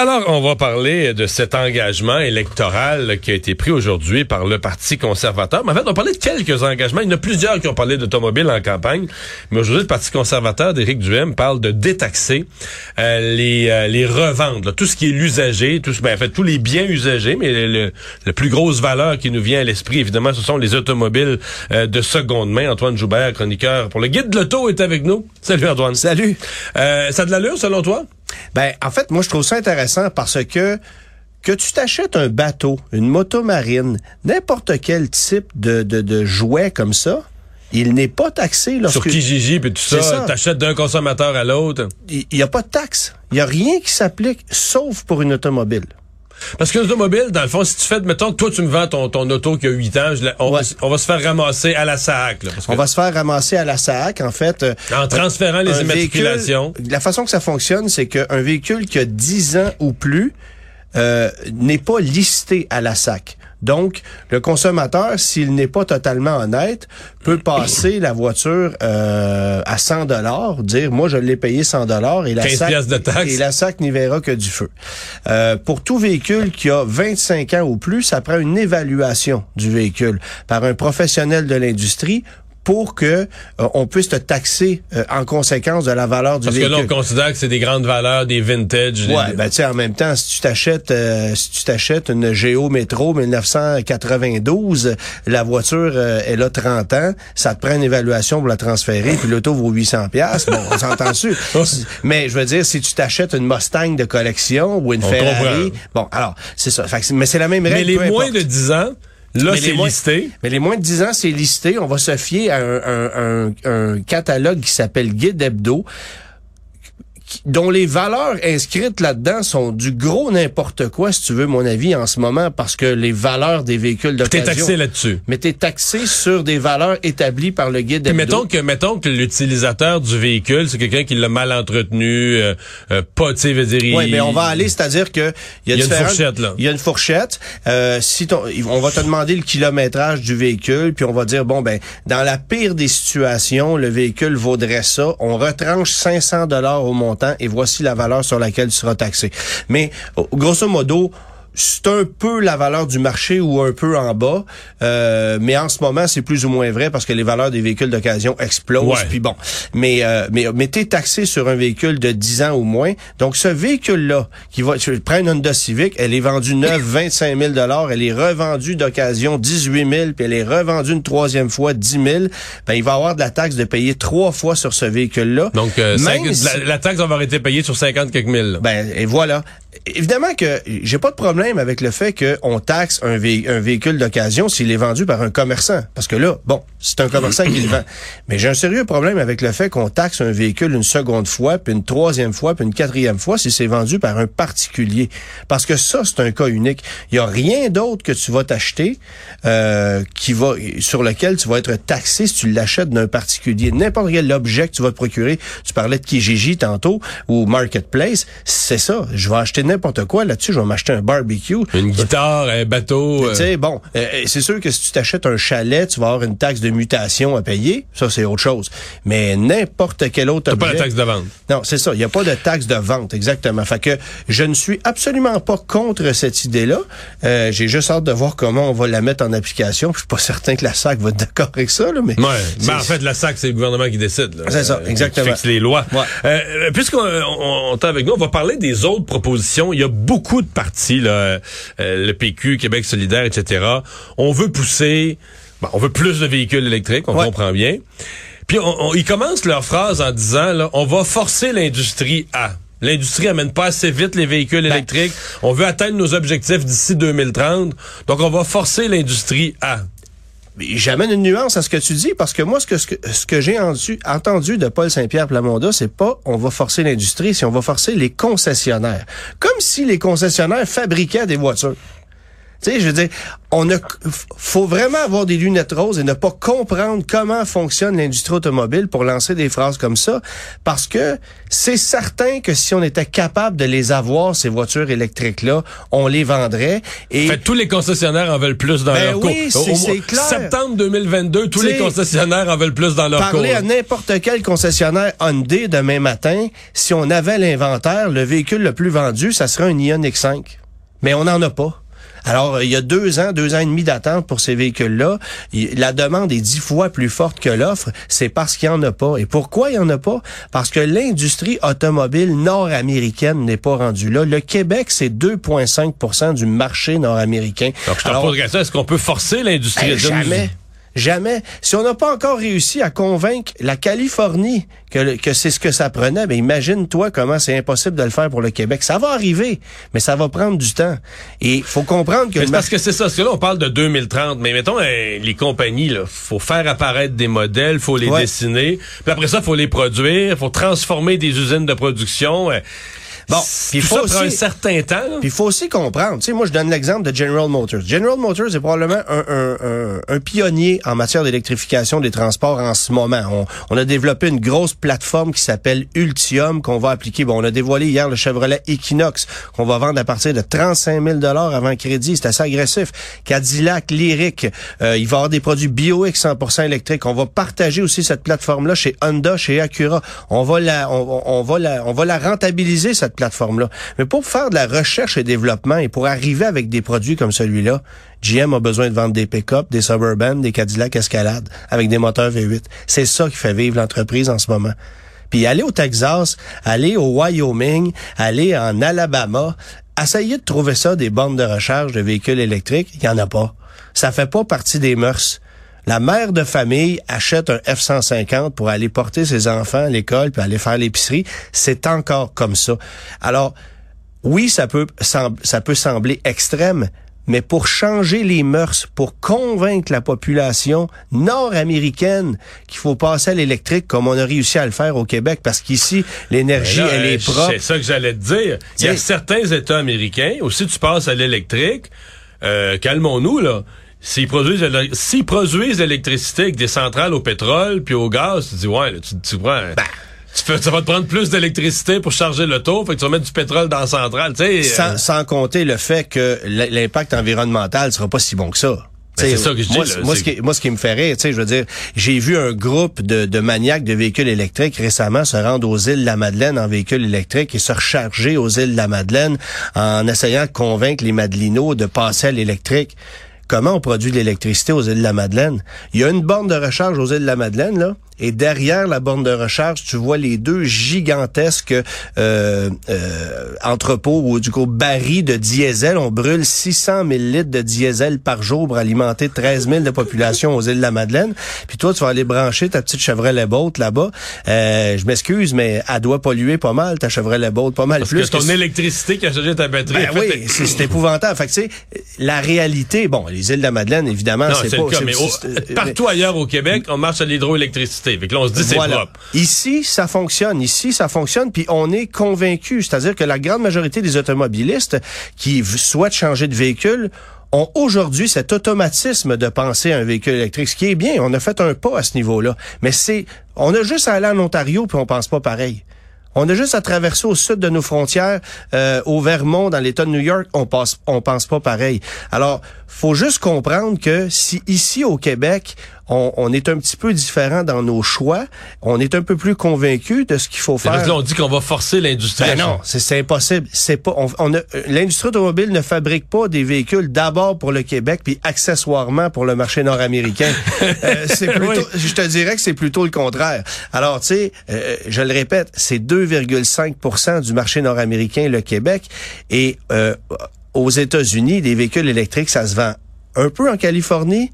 Alors, on va parler de cet engagement électoral qui a été pris aujourd'hui par le Parti conservateur. Mais en fait, on parler de quelques engagements. Il y en a plusieurs qui ont parlé d'automobile en campagne. Mais aujourd'hui, le Parti conservateur d'Éric Duhem parle de détaxer euh, les, euh, les reventes. Tout ce qui est l'usager, tout, ben, en fait, tous les biens usagés, mais le, le, plus grosse valeur qui nous vient à l'esprit, évidemment, ce sont les automobiles euh, de seconde main. Antoine Joubert, chroniqueur pour le Guide de l'Auto, est avec nous. Salut Antoine. Salut. ça a de l'allure, selon toi? Ben, en fait, moi, je trouve ça intéressant parce que que tu t'achètes un bateau, une moto marine, n'importe quel type de, de, de jouet comme ça, il n'est pas taxé lorsque... Sur Kijiji et tout ça, t'achètes d'un consommateur à l'autre. Il n'y a pas de taxe. Il n'y a rien qui s'applique, sauf pour une automobile. Parce qu'une automobile, dans le fond, si tu fais, mettons que toi, tu me vends ton, ton auto qui a 8 ans, on, va se faire ramasser à la SAC. On va se faire ramasser à la SAC, en fait. Euh, en transférant les immatriculations. la façon que ça fonctionne, c'est qu'un véhicule qui a 10 ans ou plus euh, n'est pas listé à la SAC. Donc, le consommateur, s'il n'est pas totalement honnête, peut passer la voiture euh, à 100 dollars, dire moi je l'ai payé 100 dollars et la SAC et la SAC n'y verra que du feu. Euh, pour tout véhicule qui a 25 ans ou plus, ça prend une évaluation du véhicule par un professionnel de l'industrie pour que euh, on puisse te taxer euh, en conséquence de la valeur du véhicule. Parce que là, on considère que c'est des grandes valeurs, des vintage. Ouais, ben tu sais, en même temps, si tu t'achètes euh, si tu t'achètes une Géo Métro 1992, la voiture elle a 30 ans, ça te prend une évaluation pour la transférer, puis l'auto vaut 800 pièces. Bon, on s'entend dessus. Mais je veux dire, si tu t'achètes une Mustang de collection ou une Ferrari, bon, alors c'est ça. mais c'est la même règle. Mais les moins de 10 ans Là, c'est listé. Mais les moins de 10 ans, c'est listé. On va se fier à un, un, un catalogue qui s'appelle Guide Hebdo dont les valeurs inscrites là-dedans sont du gros n'importe quoi, si tu veux mon avis, en ce moment, parce que les valeurs des véhicules d'occasion... T'es taxé là-dessus. Mais t'es taxé sur des valeurs établies par le guide. Mettons que, mettons que l'utilisateur du véhicule, c'est quelqu'un qui l'a mal entretenu, euh, euh, pas, tu sais, veut dire... Oui, mais on va aller, c'est-à-dire que... Il y a, une fourchette, là. Il y a une fourchette. Euh, si ton, on va te demander le kilométrage du véhicule, puis on va dire, bon, ben, dans la pire des situations, le véhicule vaudrait ça. On retranche 500 dollars au montant et voici la valeur sur laquelle tu seras taxé. Mais grosso modo, c'est un peu la valeur du marché ou un peu en bas, euh, mais en ce moment c'est plus ou moins vrai parce que les valeurs des véhicules d'occasion explosent. Puis bon, mais euh, mais mais t'es taxé sur un véhicule de 10 ans ou moins. Donc ce véhicule là qui va, tu prends une Honda Civic, elle est vendue neuve 25 000 dollars, elle est revendue d'occasion 18 000, puis elle est revendue une troisième fois 10 000. Ben il va avoir de la taxe de payer trois fois sur ce véhicule là. Donc euh, la, taxe va avoir été payée sur 50 quelques mille. Ben et voilà évidemment que j'ai pas de problème avec le fait qu'on taxe un, un véhicule d'occasion s'il est vendu par un commerçant. Parce que là, bon, c'est un commerçant qui le vend. Mais j'ai un sérieux problème avec le fait qu'on taxe un véhicule une seconde fois, puis une troisième fois, puis une quatrième fois si c'est vendu par un particulier. Parce que ça, c'est un cas unique. Il y a rien d'autre que tu vas t'acheter euh, qui va sur lequel tu vas être taxé si tu l'achètes d'un particulier. N'importe quel objet que tu vas te procurer. Tu parlais de Kijiji tantôt ou Marketplace. C'est ça. Je vais acheter n'importe quoi là-dessus. Je vais m'acheter un barbecue. Une guitare, un bateau. Tu sais, euh. bon, euh, c'est sûr que si tu t'achètes un chalet, tu vas avoir une taxe de mutation à payer. Ça, c'est autre chose. Mais n'importe quel autre objet... pas la taxe de vente. Non, c'est ça. Il n'y a pas de taxe de vente, exactement. Fait que je ne suis absolument pas contre cette idée-là. Euh, J'ai juste hâte de voir comment on va la mettre en application. Je suis pas certain que la SAC va être d'accord avec ça, là, mais... Ouais. Ben, en fait, la SAC, c'est le gouvernement qui décide. C'est ça, exactement. Qui fixe les lois. Ouais. Puisqu'on on, on, avec nous, on va parler des autres propositions. Il y a beaucoup de partis, là, euh, le PQ, Québec solidaire, etc. On veut pousser, on veut plus de véhicules électriques, on comprend bien. Puis ils commencent leur phrase en disant, là, on va forcer l'industrie à. L'industrie amène pas assez vite les véhicules ben. électriques. On veut atteindre nos objectifs d'ici 2030. Donc, on va forcer l'industrie à. J'amène une nuance à ce que tu dis parce que moi, ce que, ce que, j'ai entendu, de Paul Saint-Pierre Plamondon, c'est pas on va forcer l'industrie, c'est on va forcer les concessionnaires. Comme si les concessionnaires fabriquaient des voitures. Tu sais, je veux dire, on a, faut vraiment avoir des lunettes roses et ne pas comprendre comment fonctionne l'industrie automobile pour lancer des phrases comme ça, parce que c'est certain que si on était capable de les avoir, ces voitures électriques-là, on les vendrait. Et fait, tous les concessionnaires en veulent plus dans ben leur oui, c'est clair. Septembre 2022, tous les concessionnaires en veulent plus dans leur Parler à n'importe quel concessionnaire Hyundai demain matin, si on avait l'inventaire, le véhicule le plus vendu, ça serait un Ioniq 5. Mais on n'en a pas. Alors, il y a deux ans, deux ans et demi d'attente pour ces véhicules-là. La demande est dix fois plus forte que l'offre. C'est parce qu'il n'y en a pas. Et pourquoi il n'y en a pas? Parce que l'industrie automobile nord-américaine n'est pas rendue là. Le Québec, c'est 2,5% du marché nord-américain. Donc, je te Alors, est-ce qu'on peut forcer l'industrie? Ben, jamais. Jamais. Si on n'a pas encore réussi à convaincre la Californie que, que c'est ce que ça prenait, ben imagine-toi comment c'est impossible de le faire pour le Québec. Ça va arriver, mais ça va prendre du temps. Et faut comprendre que... parce que c'est ça, parce que là, on parle de 2030, mais mettons, euh, les compagnies, là, faut faire apparaître des modèles, faut les dessiner, puis après ça, faut les produire, faut transformer des usines de production. Euh, Bon, puis il faut aussi, un certain temps. Puis il faut aussi comprendre. Tu sais, moi, je donne l'exemple de General Motors. General Motors est probablement un, un, un, un pionnier en matière d'électrification des transports en ce moment. On, on, a développé une grosse plateforme qui s'appelle Ultium qu'on va appliquer. Bon, on a dévoilé hier le Chevrolet Equinox qu'on va vendre à partir de 35 000 dollars avant crédit. C'est assez agressif. Cadillac, Lyric, euh, il va y avoir des produits BioX 100% électriques. On va partager aussi cette plateforme-là chez Honda, chez Acura. On va la, on, on va la, on va la rentabiliser cette Mais pour faire de la recherche et développement et pour arriver avec des produits comme celui-là, GM a besoin de vendre des pick-up, des Suburban, des Cadillac Escalade avec des moteurs V8. C'est ça qui fait vivre l'entreprise en ce moment. Puis aller au Texas, aller au Wyoming, aller en Alabama, essayer de trouver ça des bornes de recharge de véhicules électriques, il y en a pas. Ça fait pas partie des mœurs. La mère de famille achète un F-150 pour aller porter ses enfants à l'école puis aller faire l'épicerie. C'est encore comme ça. Alors, oui, ça peut, ça peut sembler extrême, mais pour changer les mœurs, pour convaincre la population nord-américaine qu'il faut passer à l'électrique comme on a réussi à le faire au Québec, parce qu'ici, l'énergie, elle est propre. C'est ça que j'allais te dire. Il y a certains États américains, aussi tu passes à l'électrique, euh, calmons-nous, là S'ils produisent, s'ils produisent l'électricité avec des centrales au pétrole puis au gaz, tu dis ouais, tu, tu prends. Ben. Tu fais, ça va te prendre plus d'électricité pour charger l'auto, fait que tu vas mettre du pétrole dans la centrale, tu sais. Sans, euh. sans compter le fait que l'impact environnemental sera pas si bon que ça. Ben, c'est ça que je dis. Moi, moi, ce qui, moi, ce qui me fait rire, tu sais, je veux dire, j'ai vu un groupe de, de maniaques de véhicules électriques récemment se rendre aux îles de la Madeleine en véhicule électrique et se recharger aux îles de la Madeleine en essayant de convaincre les Madelinos de passer à l'électrique comment on produit de l'électricité aux îles de la Madeleine. Il y a une borne de recharge aux îles de la Madeleine, là, et derrière la borne de recharge, tu vois les deux gigantesques euh, euh, entrepôts ou du coup barils de diesel. On brûle 600 000 litres de diesel par jour pour alimenter 13 000 de population aux îles de la Madeleine. Puis toi, tu vas aller brancher ta petite Chevrolet Bolt là-bas. Euh, je m'excuse, mais elle doit polluer pas mal, ta Chevrolet Bolt, pas mal Parce plus. Que ton électricité qui a chargé ta batterie. Ben oui, c'est épouvantable. Fait que, tu sais, la réalité, bon, les îles de la Madeleine, évidemment, c'est pas... Le mais partout ailleurs au Québec, on marche à l'hydroélectricité on se dit c'est propre. Ici, ça fonctionne. Ici, ça fonctionne. Puis on est convaincu. C'est-à-dire que la grande majorité des automobilistes qui souhaitent changer de véhicule ont aujourd'hui cet automatisme de penser à un véhicule électrique, ce qui est bien. On a fait un pas à ce niveau-là. Mais c'est, on a juste à aller en Ontario puis on pense pas pareil. On a juste à traverser au sud de nos frontières, euh, au Vermont, dans l'État de New York, on passe, on pense pas pareil. Alors, faut juste comprendre que si ici au Québec, on, est un petit peu différent dans nos choix, on est un peu plus convaincu de ce qu'il faut faire. Là, on dit qu'on va forcer l'industrie. Ben non, c'est impossible. C'est pas. On, l'industrie automobile ne fabrique pas des véhicules d'abord pour le Québec puis accessoirement pour le marché nord-américain. euh, c'est plutôt. Je te dirais que c'est plutôt le contraire. Alors, tu sais, euh, je le répète, c'est 2,5% du marché nord-américain le Québec et euh, aux États-Unis, des véhicules électriques, ça se vend un peu en Californie,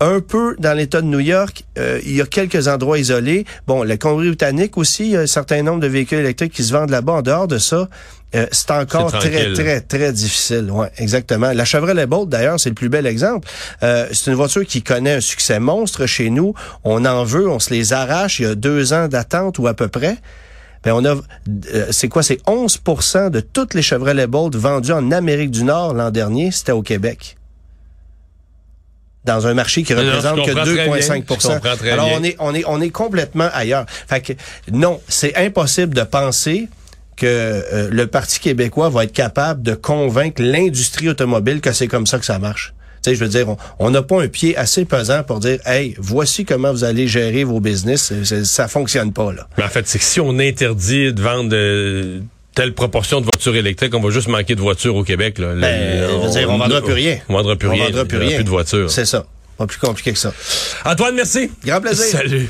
un peu dans l'État de New York. Euh, il y a quelques endroits isolés. Bon, la Colombie-Britannique aussi, il y a un certain nombre de véhicules électriques qui se vendent là-bas. En dehors de ça, euh, c'est encore très, très, très difficile. Ouais, exactement. La Chevrolet Bolt, d'ailleurs, c'est le plus bel exemple. Euh, c'est une voiture qui connaît un succès monstre chez nous. On en veut, on se les arrache. Il y a deux ans d'attente ou à peu près. Ben on a, euh, c'est quoi, c'est 11% de toutes les Chevrolet Bolt vendues en Amérique du Nord l'an dernier, c'était au Québec. Dans un marché qui non, représente que comprends très bien. Je 2,5 comprends très Alors bien. on est on est on est complètement ailleurs. Fait que non, c'est impossible de penser que euh, le Parti québécois va être capable de convaincre l'industrie automobile que c'est comme ça que ça marche. Tu sais, je veux dire, on- n'a pas un pied assez pesant pour dire, hey, voici comment vous allez gérer vos business. Ça fonctionne pas là. Mais en fait, c'est que si on interdit de vendre euh, telle proportion de voitures électriques, on va juste manquer de voitures au Québec. Là. Ben, Le- veux dire, on vendra plus rien. On vendra plus On rien. vendra Il y plus rien. plus de voitures. C'est ça. Pas plus compliqué que ça. Antoine, merci. Grand plaisir. Salut.